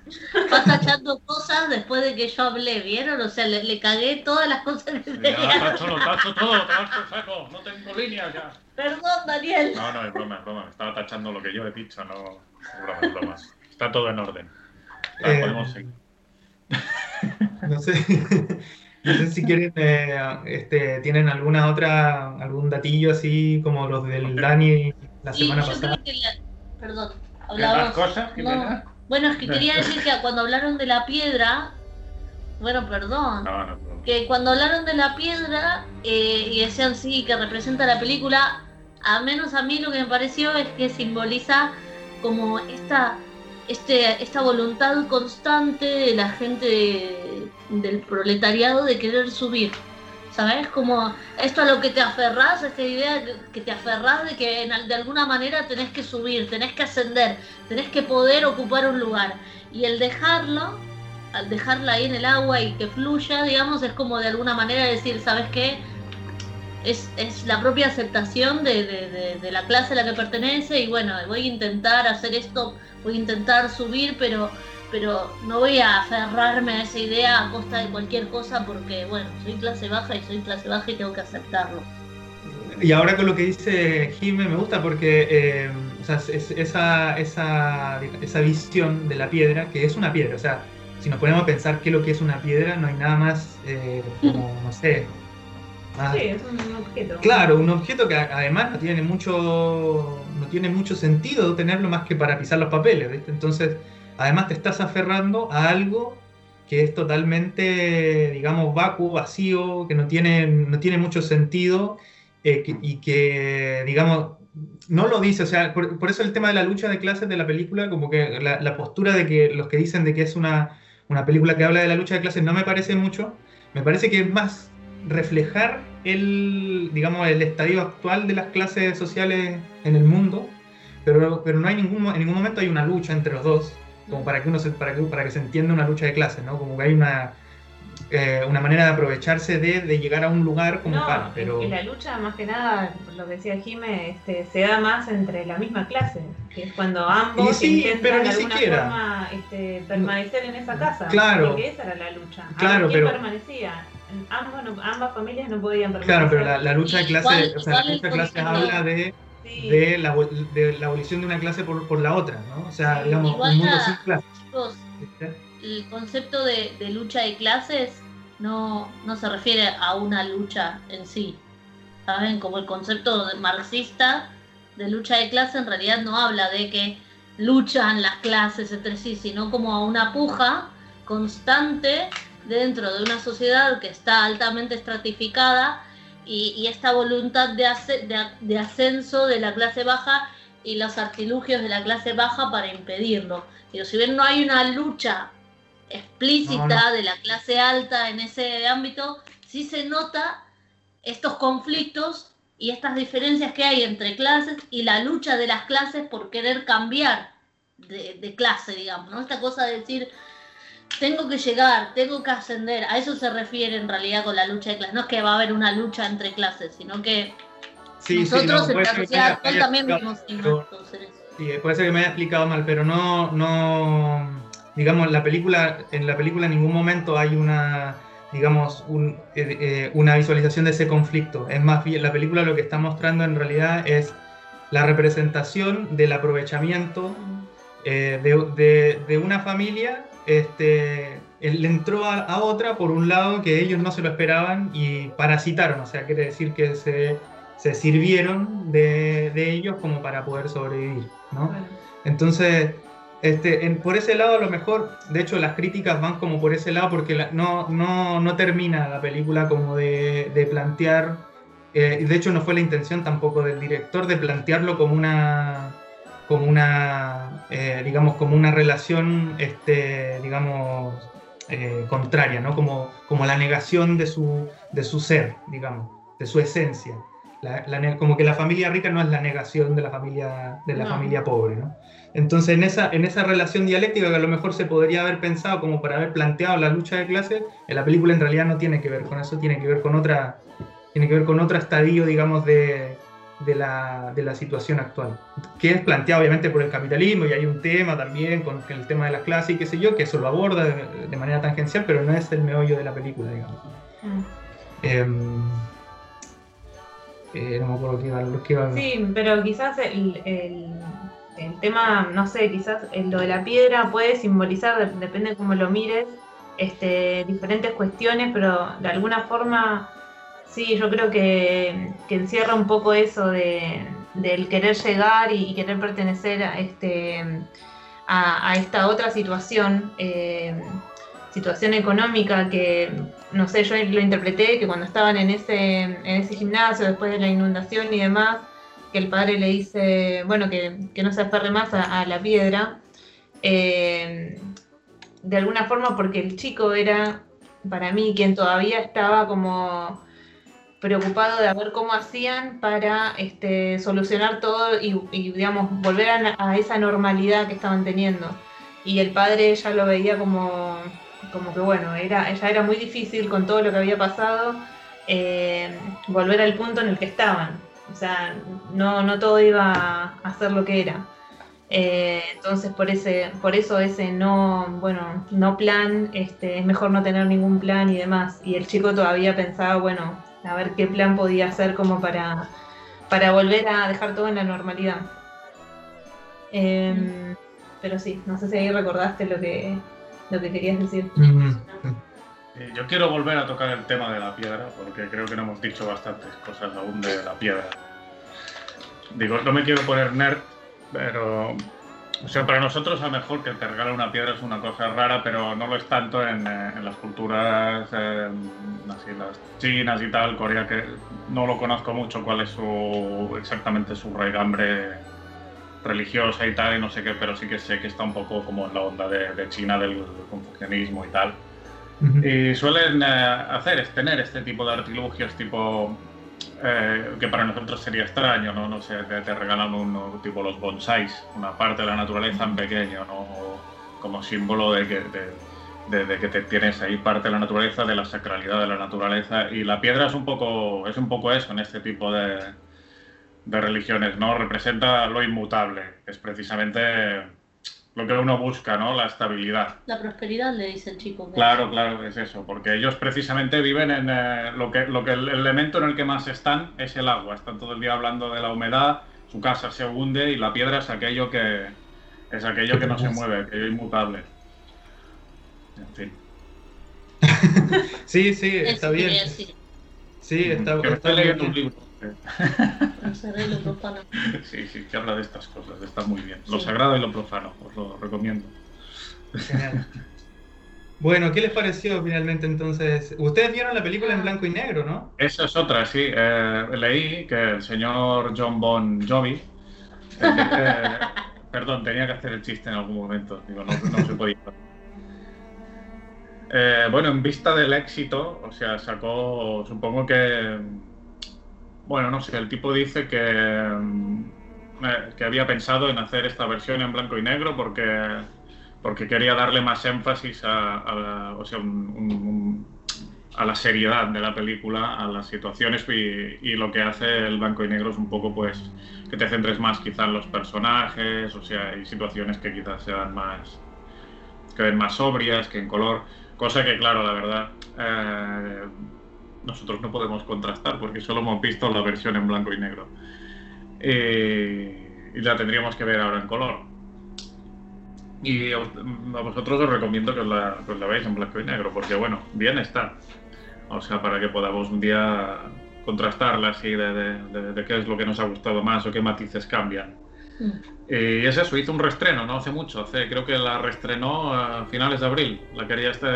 Va tachando cosas después de que yo hablé, ¿vieron? O sea, le, le cagué todas las cosas que Ya, tenía. tacho, lo tacho todo, vas por saco, no tengo líneas ya. Perdón, Daniel. No, no, es broma, es broma. Estaba tachando lo que yo he dicho, no. Es broma, es broma. Está todo en orden. Vale, Eh, podemos seguir. No sé, no sé si quieren, eh, este, tienen alguna otra, algún datillo así como los del Dani la Sí, semana yo pasada. creo que la... Perdón, ¿Qué hablábamos... más cosas, No. Jimena? Bueno, es que quería decir que cuando hablaron de la piedra... Bueno, perdón. No, no, no. que cuando hablaron de la piedra eh, y decían sí que representa la película, a menos a mí lo que me pareció es que simboliza como esta este, esta voluntad constante de la gente de- del proletariado de querer subir. ¿Sabes? Como esto a lo que te aferrás, esta idea que- te aferrás de que de alguna manera tenés que subir, tenés que ascender, tenés que poder ocupar un lugar. Y el dejarlo, al dejarla ahí en el agua y que fluya, digamos, es como de alguna manera decir, ¿sabes qué? Es, es la propia aceptación de, de- de- de la clase a la que pertenece y bueno, voy a intentar hacer esto, voy a intentar subir, pero, pero no voy a aferrarme a esa idea a costa de cualquier cosa porque, bueno, soy clase baja y soy clase baja y tengo que aceptarlo. Y ahora con lo que dice Jimé me gusta porque eh, o sea, es- esa, esa, esa visión de la piedra, que es una piedra, o sea, si nos ponemos a pensar qué es lo que es una piedra, no hay nada más eh, como, no sé, más- Sí, es un objeto. Claro, un objeto que además no tiene mucho, no tiene mucho sentido tenerlo más que para pisar los papeles, ¿viste? Entonces, además te estás aferrando a algo que es totalmente, digamos, vacuo, vacío, que no tiene, no tiene mucho sentido eh, que- y que, digamos, no lo dice, o sea, por, por eso el tema de la lucha de clases de la película, como que la, la postura de que los que dicen de que es una, una película que habla de la lucha de clases no me parece mucho, me parece que es más reflejar el, digamos, el estadio actual de las clases sociales en el mundo, pero, pero no hay ningún, en ningún momento hay una lucha entre los dos, como para que uno se, para que, para que se entienda una lucha de clases, ¿no? Como que hay una, eh, una manera de aprovecharse de, de llegar a un lugar como No, tal, pero... la lucha más que nada, lo que decía Jime, este, se da más entre la misma clase, que es cuando ambos sí, intentan pero de ni alguna siquiera. forma este, permanecer en esa casa. Claro. Porque esa era la lucha. A Claro, ver quién pero- permanecía. Ambos no- ambas familias no podían permanecer. Claro, pero la, la lucha de clases, o sea, la lucha de clases habla de, Sí. de, la, de la abolición de una clase por, por la otra, ¿no? O sea, Sí, digamos, un mundo sin clases. El concepto de, de lucha de clases no, no se refiere a una lucha en sí. ¿Saben? Como el concepto de- marxista de lucha de clase en realidad no habla de que luchan las clases entre sí, sino como a una puja constante dentro de una sociedad que está altamente estratificada y, y esta voluntad de, ascenso de la clase baja y los artilugios de la clase baja para impedirlo. Pero si bien no hay una lucha explícita No, no. de la clase alta en ese ámbito, sí se nota estos conflictos y estas diferencias que hay entre clases y la lucha de las clases por querer cambiar de, de clase, digamos, ¿no? Esta cosa de decir, tengo que llegar, tengo que ascender, a eso se refiere en realidad con la lucha de clases. No es que va a haber una lucha entre clases, sino que Sí, sí, nosotros no, en la sociedad actual también vivimos eso. Sí, puede ser que me haya explicado mal, pero no, no, digamos, la película, en la película en ningún momento hay una, digamos, un- eh, eh, una visualización de ese conflicto. Es más bien, la película lo que está mostrando en realidad es la representación del aprovechamiento eh, de, de- de una familia. Este, él entró a, a otra por un lado que ellos no se lo esperaban y parasitaron, o sea, quiere decir que se, se sirvieron de, de ellos como para poder sobrevivir, ¿no? Bueno, Entonces, este, en- por ese lado a lo mejor, de hecho las críticas van como por ese lado porque la- no, no, no termina la película como de, de plantear, eh, de hecho no fue la intención tampoco del director de plantearlo como una, como una, eh, digamos, como una relación, este, digamos, eh, contraria, ¿no? Como, como la negación de su, de su ser, digamos, de su esencia. La- la como que la familia rica no es la negación de la familia, de la No. familia pobre, ¿no? Entonces, en esa, en esa relación dialéctica que a lo mejor se podría haber pensado como para haber planteado la lucha de clases, en la película en realidad no tiene que ver con eso, tiene que ver con otra, tiene que ver con otro estadio, digamos, de, de la, de la situación actual, que es planteado obviamente por el capitalismo y hay un tema también con el tema de las clases y qué sé yo, que eso lo aborda de, manera tangencial, pero no es el meollo de la película, digamos. Mm. Em, eh, no me acuerdo qué iba, qué Sí, pero quizás el, el, el, tema, no sé, quizás lo de la piedra puede simbolizar, depende de cómo lo mires, este, diferentes cuestiones, pero de alguna forma Sí, yo creo que, encierra un poco eso de, del querer llegar y, querer pertenecer a, este, a, esta otra situación, eh, situación económica que, no sé, yo lo interpreté, que cuando estaban en ese, en ese gimnasio después de la inundación y demás, que el padre le dice, bueno, que, no se aferre más a, la piedra, eh, de alguna forma porque el chico era, para mí, quien todavía estaba como preocupado de ver cómo hacían para este, solucionar todo y, digamos, volver a, esa normalidad que estaban teniendo. Y el padre ya lo veía como, como que, bueno, era, ya era muy difícil con todo lo que había pasado eh, volver al punto en el que estaban. O sea, no, no todo iba a ser lo que era. Eh, entonces por ese, por eso ese no, bueno, no plan, este, es mejor no tener ningún plan y demás. Y el chico todavía pensaba, bueno, a ver qué plan podía hacer como para, para volver a dejar todo en la normalidad. Em, pero sí, no sé si ahí recordaste lo que, lo que querías decir. Eh, yo quiero volver a tocar el tema de la piedra, porque creo que no hemos dicho bastantes cosas aún de la piedra. Digo, no me quiero poner nerd, pero o sea, para nosotros a lo mejor que te regalen una piedra es una cosa rara, pero no lo es tanto en, eh, las culturas eh, así, las chinas y tal, Corea, que no lo conozco mucho cuál es su, exactamente su raigambre religiosa y tal, y no sé qué, pero sí que sé que está un poco como en la onda de, China del confucianismo y tal. Y suelen eh, hacer, es tener este tipo de artilugios, tipo eh, que para nosotros sería extraño, ¿no? No sé, te, regalan un tipo los bonsáis, una parte de la naturaleza en pequeño, ¿no? Como símbolo de que, de, que te tienes ahí parte de la naturaleza, de la sacralidad de la naturaleza. Y la piedra es un poco, es un poco eso en este tipo de, de religiones, ¿no? Representa lo inmutable, es precisamente lo que uno busca, ¿no? La estabilidad. La prosperidad, le dice el chico. Claro, claro, es eso, porque ellos precisamente viven en eh, lo, que, lo que el elemento en el que más están es el agua. Están todo el día hablando de la humedad, su casa se hunde y la piedra es aquello que es aquello que no se mueve, aquello inmutable. En fin. sí, sí, está bien. Sí, está, está leyendo un libro. Sí, sí, que habla de estas cosas, está muy bien. Lo sagrado y lo profano, os lo recomiendo. Bueno, ¿qué les pareció finalmente entonces? Ustedes vieron la película en blanco y negro, ¿no? Esa es otra, sí. Eh, leí que el señor John Bon Jovi. Eh, eh, perdón, tenía que hacer el chiste en algún momento. Digo, no, no se podía. bueno, en vista del éxito, o sea, sacó, supongo que bueno, no sé, el tipo dice que, mm, eh, que había pensado en hacer esta versión en blanco y negro porque, porque quería darle más énfasis a, la, o sea, a la seriedad de la película, a las situaciones y, lo que hace el blanco y negro es un poco pues que te centres más quizá en los personajes, o sea, hay situaciones que quizás sean más, que ven más sobrias que en color, cosa que claro, la verdad... Eh, nosotros no podemos contrastar porque solo hemos visto la versión en blanco y negro. Eh, y la tendríamos que ver ahora en color. Y a vosotros os recomiendo que os, la, veáis en blanco y negro, porque bueno, bien está. O sea, para que podamos un día contrastarla así de, qué es lo que nos ha gustado más o qué matices cambian. Mm. Y es eso, hizo un restreno, no hace mucho, hace, creo que la reestrenó a finales de abril. La quería este,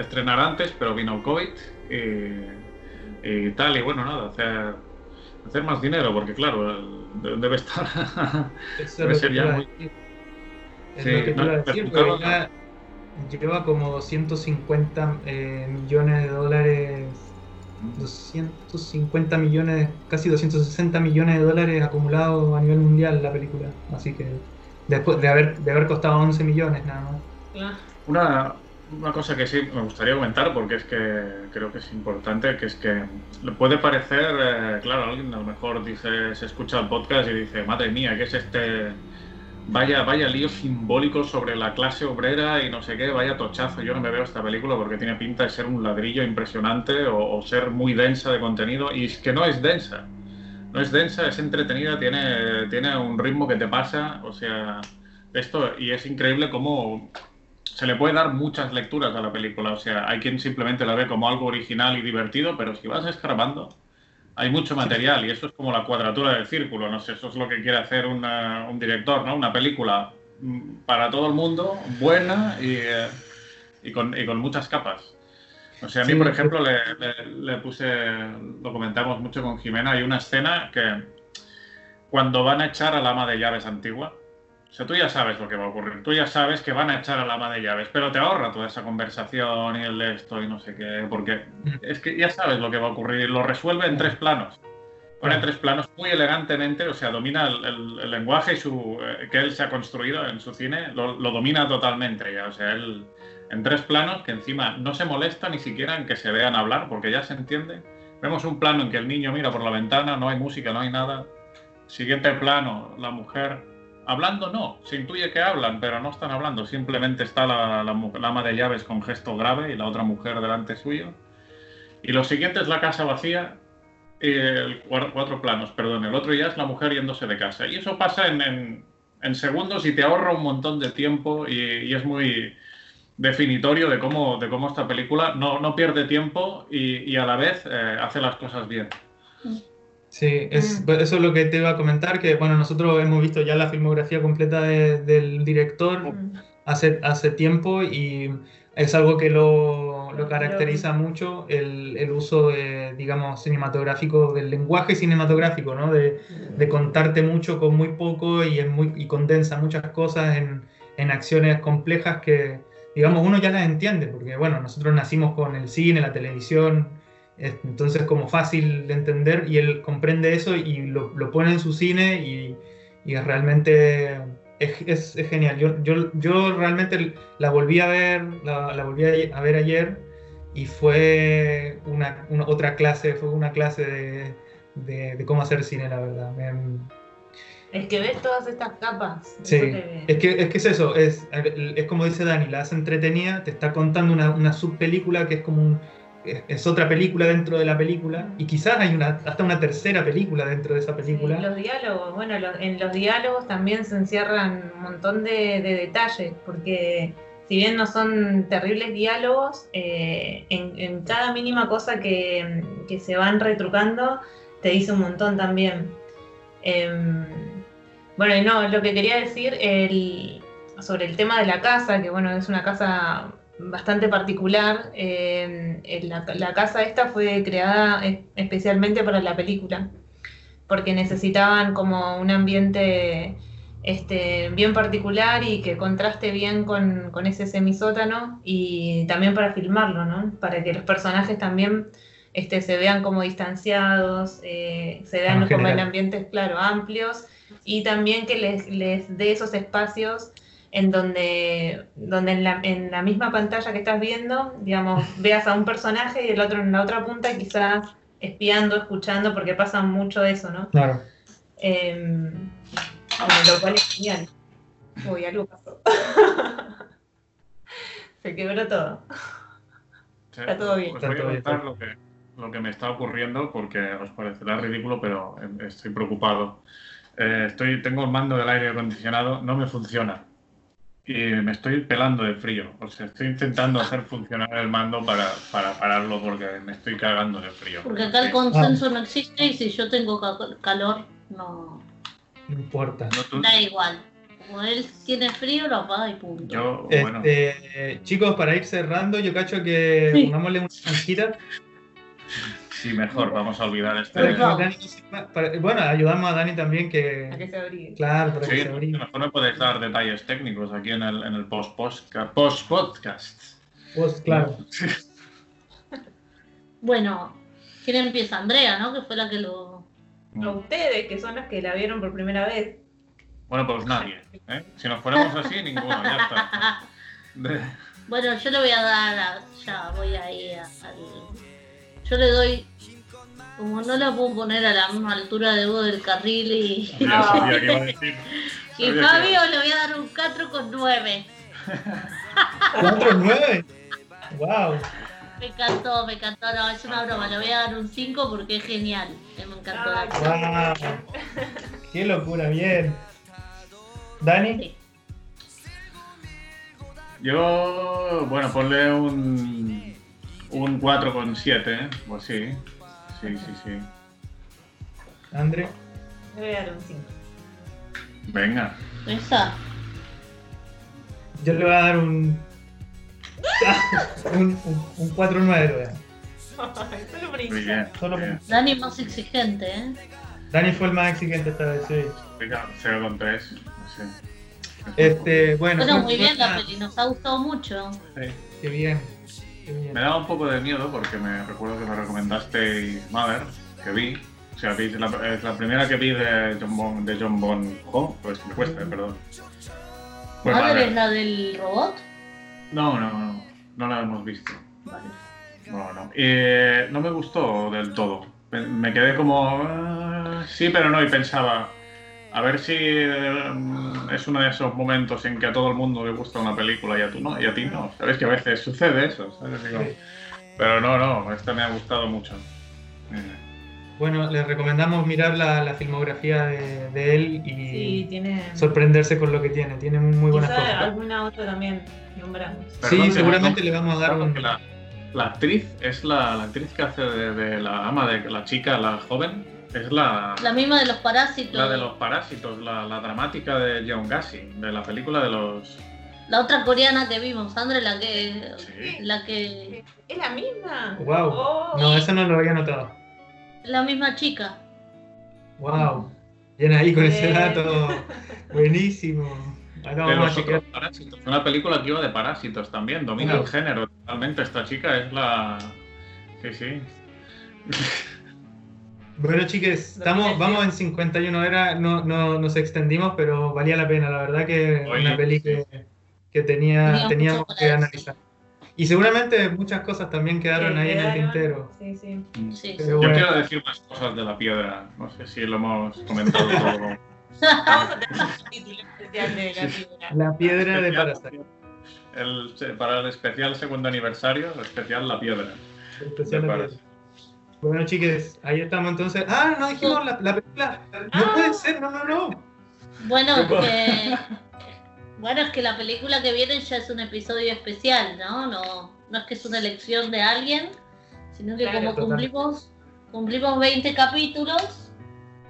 estrenar antes, pero vino el COVID y, tal, y bueno, nada, hacer, hacer más dinero, porque claro, debe estar. debe ser ya muy. Es lo que te iba a decir, lleva como 250 eh, millones de dólares, 250 millones, casi 260 millones de dólares acumulados a nivel mundial la película. Así que después de haber, de haber costado 11 millones nada más. Una, una cosa que sí me gustaría comentar, porque es que creo que es importante, que es que le puede parecer, eh, claro, alguien a lo mejor dice, se escucha el podcast y dice, madre mía, ¿qué es este? Vaya, vaya lío simbólico sobre la clase obrera y no sé qué, vaya tochazo. Yo no me veo esta película porque tiene pinta de ser un ladrillo impresionante o, o ser muy densa de contenido, y es que no es densa. No es densa, es entretenida, tiene, tiene un ritmo que te pasa, o sea, esto, y es increíble cómo se le puede dar muchas lecturas a la película. O sea, hay quien simplemente la ve como algo original y divertido, pero si vas escarbando, hay mucho material y eso es como la cuadratura del círculo. No sé, eso es lo que quiere hacer una- un director, ¿no? Una película mm, para todo el mundo, buena y, eh, y con, y con muchas capas. O sea, a mí, Sí, por ejemplo, le, le- le puse, lo comentamos mucho con Jimena, hay una escena que cuando van a echar al ama de llaves antigua, o sea, tú ya sabes lo que va a ocurrir, tú ya sabes que van a echar al ama de llaves, pero te ahorra toda esa conversación y el de esto y no sé qué, porque es que ya sabes lo que va a ocurrir, lo resuelve en tres planos. Pone tres planos muy elegantemente, o sea, domina el, el- el lenguaje y su, eh, que él se ha construido en su cine, lo, lo domina totalmente ya, o sea, él en tres planos que encima no se molesta ni siquiera en que se vean hablar, porque ya se entiende. Vemos un plano en que el niño mira por la ventana, no hay música, no hay nada. Siguiente plano, la mujer hablando no, se intuye que hablan, pero no están hablando, simplemente está la, la la ama de llaves con gesto grave y la otra mujer delante suyo. Y lo siguiente es la casa vacía, el cuatro planos, perdón, el otro ya es la mujer yéndose de casa. Y eso pasa en, en- segundos y te ahorra un montón de tiempo y, y es muy definitorio de cómo, de cómo esta película no, no pierde tiempo y, y a la vez eh, hace las cosas bien. Sí, es, Mm. eso es lo que te iba a comentar, que bueno, nosotros hemos visto ya la filmografía completa de- del director Mm. hace, hace tiempo y es algo que lo, lo caracteriza mucho, el, el uso, de, digamos, cinematográfico, del lenguaje cinematográfico, ¿no? De, de contarte mucho con muy poco y, es muy, y condensa muchas cosas en, en acciones complejas que, digamos, uno ya las entiende, porque bueno, nosotros nacimos con el cine, la televisión, entonces como fácil de entender y él comprende eso y lo, lo pone en su cine y, y realmente es, es- es genial. Yo, yo, yo realmente la volví a ver, la, la volví a, ver ayer y fue una, una- otra clase, fue una clase de, de- de cómo hacer cine, la verdad. Es que ves todas estas capas. Sí, es que, es que es eso, es, es como dice Dani, la hace entretenida, te está contando una, una subpelícula que es como un, es, es otra película dentro de la película, y quizás hay una, hasta una tercera película dentro de esa Sí, película. los diálogos, bueno, en los diálogos también se encierran un montón de, de detalles, porque si bien no son terribles diálogos, eh, en, en cada mínima cosa que, que se van retrucando, te dice un montón también. Em, bueno, y no, lo que quería decir el- sobre el tema de la casa, que bueno, es una casa bastante particular. el- la, la casa esta fue creada es- especialmente para la película porque necesitaban como un ambiente este, bien particular y que contraste bien con, con ese semisótano y también para filmarlo, ¿no? Para que los personajes también este, se vean como distanciados, eh, se vean En como en ambientes, claro, amplios y también que les, les dé esos espacios en donde, donde en, la, en la misma pantalla que estás viendo, digamos, veas a un personaje y el otro en la otra punta quizás espiando, escuchando, porque pasa mucho eso, ¿no? Claro. Eh, bueno, lo cual es genial. Uy, algo pasó. Se quebró todo. Sí, Está todo bien. Os Está voy a contar lo que, lo que me está ocurriendo porque os parecerá ridículo, pero eh, estoy preocupado. Eh, estoy, tengo el mando del aire acondicionado, no me funciona. Y me estoy pelando de frío. O sea, estoy intentando hacer funcionar el mando para, para pararlo porque me estoy cagando de frío. Porque acá el consenso no existe y si yo tengo ca- calor, no No importa. No, tú- da igual. Como él tiene frío, lo apaga y punto. yo, bueno, Este, chicos, para ir cerrando, yo cacho que Sí. pongámosle una franquita. Sí, mejor, vamos a olvidar este. Que. Dani se- para- bueno, ayudamos a Dani también A que que. se. Claro, para que Sí, se a abrigue. lo mejor me podéis dar detalles técnicos aquí en el, en el post-podcast. Post-podcast. Pues, claro. Bueno, ¿quién empieza? Andrea, ¿no? Que fue la que lo. A ustedes, que son los que la vieron por primera vez. Bueno, pues nadie. ¿eh? Si nos ponemos así, ninguno, ya está. De- Bueno, yo le voy a dar, a- ya voy ahí a- al... Yo le doy, como no la puedo poner a la misma altura de vos del carril y, Ya sabía que iba a decir. y Sabía que Fabio iba- le voy a dar un 4,9. 4-9. Wow. Me encantó, me encantó, no, es una broma, le voy a dar un 5 porque es genial, eh, me encantó. Ay, Wow. Qué locura, bien. Dani, Sí. Yo, bueno, ponle un, un 4,7, ¿eh? Pues sí. Sí, sí, sí. Andre, Le voy a dar un 5. Venga. Esa. yo le voy a dar un. un, un, un 4-9, le voy a dar. Solo por bien. Solo bien. Dani más exigente, ¿eh? Dani fue el más exigente esta vez, sí. Venga, 0,3. No sé. Este, bueno. Bueno, no- muy bien la peli, nos ha gustado mucho. Sí. Qué bien. Me daba un poco de miedo porque me recuerdo que me recomendaste Mother, que vi. O sea, vi- la, es la primera que vi de John Bon, de John Bon Ho, pues me cuesta, perdón. Pues ¿Madre Mother. es la del robot? No, no, no, no la hemos visto. Vale. No, no. Eh, no me gustó del todo. Me- quedé como... "Ah, sí, pero no, y pensaba... A ver si eh, es uno de esos momentos en que a todo el mundo le gusta una película y a, tú no, y a ti no. Sabes que a veces sucede eso, ¿sabes? Digo. Pero no, no, esta me ha gustado mucho. Eh, Bueno, les recomendamos mirar la, la filmografía de, de él y Sí, tiene. sorprenderse con lo que tiene. Tiene muy, muy buenas cosas. alguna otra también nombramos. Perdón, Sí, te- seguramente no- le vamos a dar un. La, la actriz es la, la actriz que hace de, de la ama de la chica, la joven, es la, La misma de los parásitos. la de los parásitos, la, la dramática de John Gassi, de la película de los... La otra coreana que vimos, Sandra, la que. Sí. La que. ¿Es la misma? Wow. Oh. No, eso no lo había notado. La misma chica. Wow. Bien ahí con ese dato. Buenísimo. Vamos a los chequear. otros parásitos. Una película que iba de parásitos también, domina Wow. el género totalmente. Esta chica es la... Sí, sí. Bueno, chiques, estamos, vamos en 51 horas, no, no nos extendimos, pero valía la pena, la verdad que Oye, una peli que, que tenía, Tenía teníamos que analizar. Y seguramente muchas cosas también quedaron Que ahí en el tintero. Sí, sí. Sí. Pero Yo bueno, quiero decir más cosas de la piedra. No sé si lo hemos comentado todo. Vamos a tener un título especial de la piedra. la piedra de Especial- Parasite. el- para el especial segundo aniversario, el especial La Piedra. el especial de de. Bueno, chiques, ahí estamos entonces. Ah, no dijimos la, la película. No Ah. puede ser, no, no, no. Bueno, bueno, es que la película que viene ya es un episodio especial, ¿no? No, no es que es una elección de alguien, sino que Claro, como total. cumplimos, cumplimos 20 capítulos,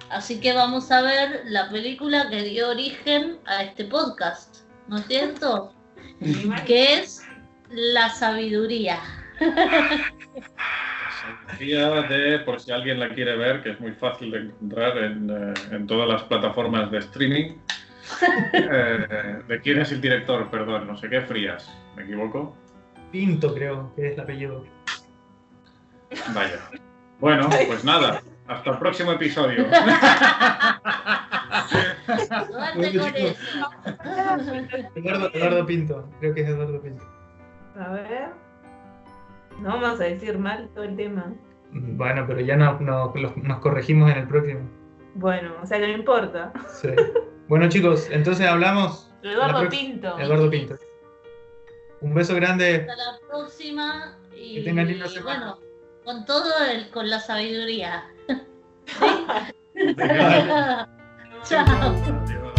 así que vamos a ver la película que dio origen a este podcast, ¿no es cierto? que es La Sabiduría. Sabiduría de, por si alguien la quiere ver, que es muy fácil de encontrar en, eh, en todas las plataformas de streaming. Eh, ¿De quién es el director? Perdón, no sé qué, Frías. ¿Me equivoco? Pinto, creo que es el apellido. Vaya. Bueno, pues nada. Hasta el próximo episodio. Eduardo, Eduardo Pinto, creo que es Eduardo Pinto. A ver. No vamos a decir mal todo el tema. Bueno, pero ya no, no- los- nos corregimos en el próximo. Bueno, o sea que no importa. Sí. Bueno, chicos, entonces hablamos. Eduardo Pinto. Eduardo Pinto. Un beso grande. Hasta la próxima y Que tengan linda semana. bueno, con todo el, con la sabiduría. Chao.